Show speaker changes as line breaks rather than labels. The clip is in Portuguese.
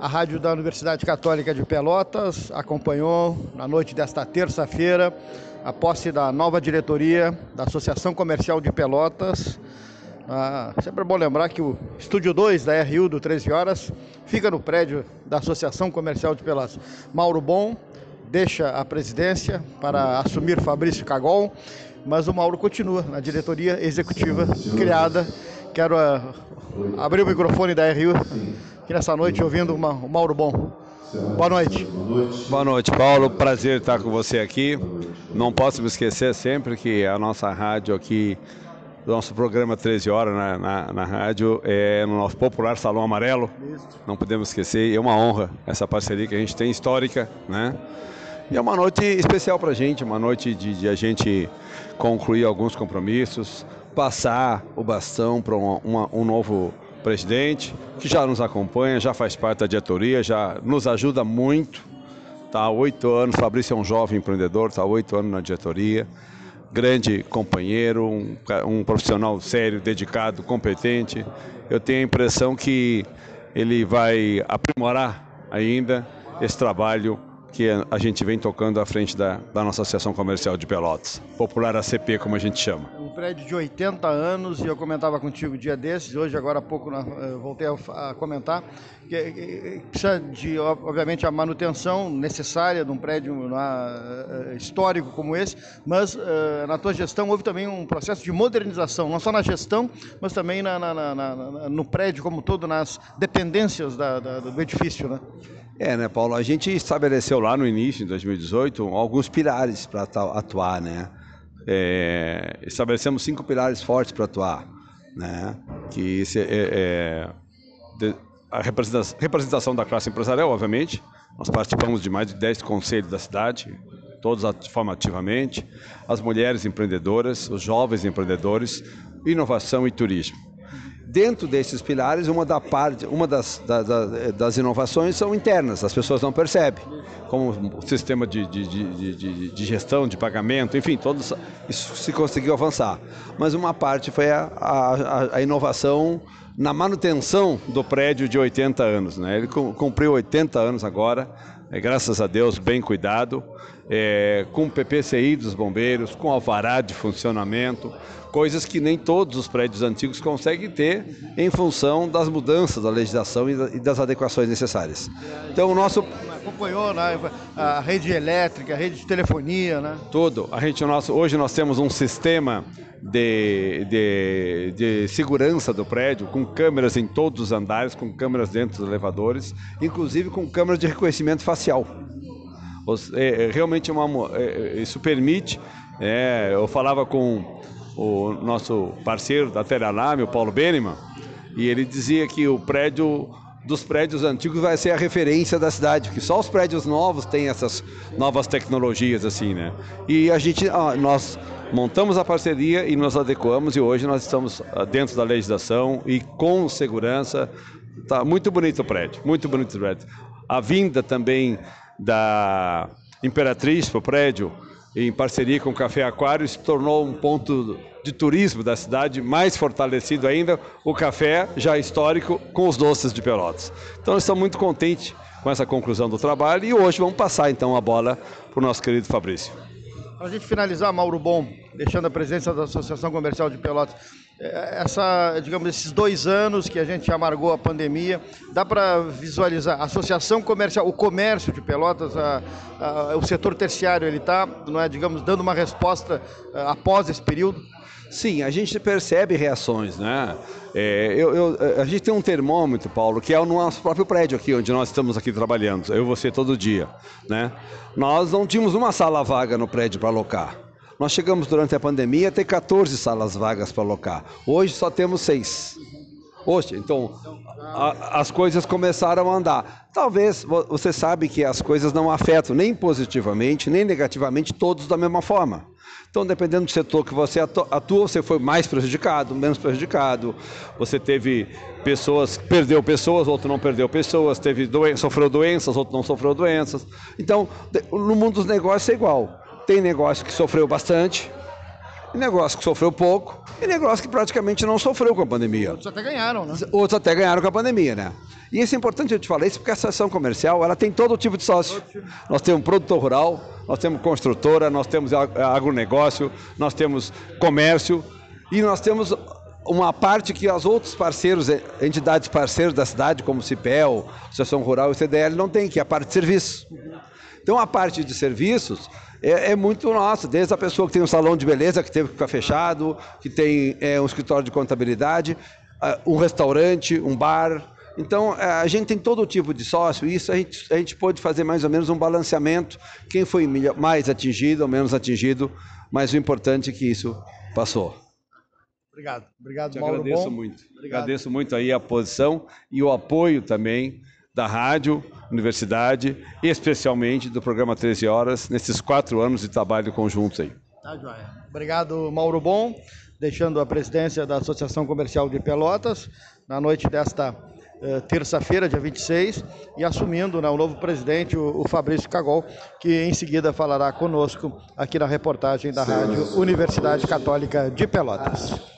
A rádio da Universidade Católica de Pelotas acompanhou na noite desta terça-feira a posse da nova diretoria da Associação Comercial de Pelotas. Ah, sempre é bom lembrar que o estúdio 2 da RU do 13 Horas fica no prédio da Associação Comercial de Pelotas. Mauro Bom deixa a presidência para assumir Fabrício Cagol, mas o Mauro continua na diretoria executiva criada. Quero uh, abrir o microfone da RU aqui nessa noite ouvindo uma, o Mauro Bom. Boa noite.
Boa noite, Paulo. Prazer estar com você aqui. Não posso me esquecer sempre que a nossa rádio aqui, nosso programa 13 horas na, na, na rádio, é no nosso popular Salão Amarelo. Não podemos esquecer. É uma honra essa parceria que a gente tem histórica, né? E é uma noite especial para a gente, uma noite de, de, a gente concluir alguns compromissos, passar o bastão para um, novo presidente, que já nos acompanha, já faz parte da diretoria, já nos ajuda muito. Está há oito anos, Fabrício é um jovem empreendedor, está há oito anos na diretoria, grande companheiro, um, um profissional sério, dedicado, competente. Eu tenho a impressão que ele vai aprimorar ainda esse trabalho que a gente vem tocando à frente da, da, nossa Associação Comercial de Pelotas, popular ACP, como a gente chama.
Um prédio de 80 anos, e eu comentava contigo dia desses, hoje agora há pouco voltei a, comentar, que, precisa de, obviamente, a manutenção necessária de um prédio uh, histórico como esse, mas uh, na tua gestão houve também um processo de modernização, não só na gestão, mas também na, na, na, no prédio como todo, nas dependências da, da, do edifício, né?
É, né, Paulo? A gente estabeleceu lá no início, em 2018, alguns pilares para atuar, né? É, estabelecemos cinco pilares fortes para atuar, né? Que é, é, a representação, da classe empresarial, obviamente. Nós participamos de mais de 10 conselhos da cidade, todos de forma ativamente. As mulheres empreendedoras, os jovens empreendedores, inovação e turismo. Dentro desses pilares, uma, da parte, uma das, da, da, das inovações são internas, as pessoas não percebem, como o sistema de, de, de, de gestão, de pagamento, enfim, todos, isso se conseguiu avançar. Mas uma parte foi a, a, a inovação na manutenção do prédio de 80 anos. Né? Ele cumpriu 80 anos agora, é, graças a Deus, bem cuidado, é, com PPCI dos bombeiros, com alvará de funcionamento, coisas que nem todos os prédios antigos conseguem ter em função das mudanças da legislação e das adequações necessárias. Então o nosso
acompanhou né, a rede elétrica, a rede de telefonia, né?
Tudo. A gente nosso hoje nós temos um sistema de, de, de, segurança do prédio, com câmeras em todos os andares, com câmeras dentro dos elevadores, inclusive com câmeras de reconhecimento facial. É, é realmente uma, é, é, isso permite. É, eu falava com o nosso parceiro da Teralame, o Paulo Beneman, e ele dizia que o prédio dos prédios antigos vai ser a referência da cidade, que só os prédios novos têm essas novas tecnologias assim, né? E a gente, nós montamos a parceria e nos adequamos e hoje nós estamos ah, dentro da legislação e com segurança. Tá muito bonito o prédio, muito bonito o prédio. A vinda também da Imperatriz para o prédio em parceria com o Café Aquário, se tornou um ponto de turismo da cidade mais fortalecido ainda, o café já histórico com os doces de Pelotas. Então, estamos muito contentes com essa conclusão do trabalho e hoje vamos passar então a bola para o nosso querido Fabrício.
Para a gente finalizar, Mauro Bom, deixando a presença da Associação Comercial de Pelotas, essa, digamos, esses dois anos que a gente amargou a pandemia, dá para visualizar a associação comercial, o comércio de Pelotas, a, a, o setor terciário, ele está, não é, digamos, dando uma resposta é, após esse período?
Sim, a gente percebe reações, né? É, eu, eu, a gente tem um termômetro, Paulo, que é o nosso próprio prédio aqui, onde nós estamos aqui trabalhando, eu e você todo dia, né? Nós não tínhamos uma sala vaga no prédio para alocar. Nós chegamos durante a pandemia a ter 14 salas vagas para alocar. Hoje só temos seis. Hoje, então, a, as coisas começaram a andar. Talvez você sabe que as coisas não afetam nem positivamente, nem negativamente todos da mesma forma. Então, dependendo do setor que você atua, você foi mais prejudicado, menos prejudicado. Você teve pessoas, perdeu pessoas, outro não perdeu pessoas, teve doen sofreu doenças, outro não sofreu doenças. Então, no mundo dos negócios é igual. Tem negócio que sofreu bastante, negócio que sofreu pouco e negócio que praticamente não sofreu com a pandemia.
Outros até ganharam, né?
Outros até ganharam com a pandemia, né? E isso é importante eu te falar isso porque a associação comercial ela tem todo tipo de sócio. Nós temos produtor rural, nós temos construtora, nós temos agronegócio, nós temos comércio e nós temos uma parte que os outros parceiros, entidades parceiras da cidade, como o CIPEL, Associação Rural e o CDL, não tem, que é a parte de serviços. Então a parte de serviços é, é, muito nossa, desde a pessoa que tem um salão de beleza que teve que ficar fechado, que tem é, um escritório de contabilidade, um restaurante, um bar. Então a gente tem todo tipo de sócio e isso a gente, a gente pode fazer mais ou menos um balanceamento, quem foi mais atingido ou menos atingido, mas o importante é que isso passou.
Obrigado. Obrigado,
Te
Mauro.
Agradeço
Bom.
muito.
Obrigado.
Agradeço muito aí a posição e o apoio também da rádio, universidade e especialmente do programa 13 Horas nesses quatro anos de trabalho conjuntos aí.
Tá, joia. Obrigado, Mauro Bom, deixando a presidência da Associação Comercial de Pelotas na noite desta eh, terça-feira, dia 26, e assumindo né, o novo presidente, o, o Fabrício Cagol, que em seguida falará conosco aqui na reportagem da Rádio Universidade Católica de Pelotas.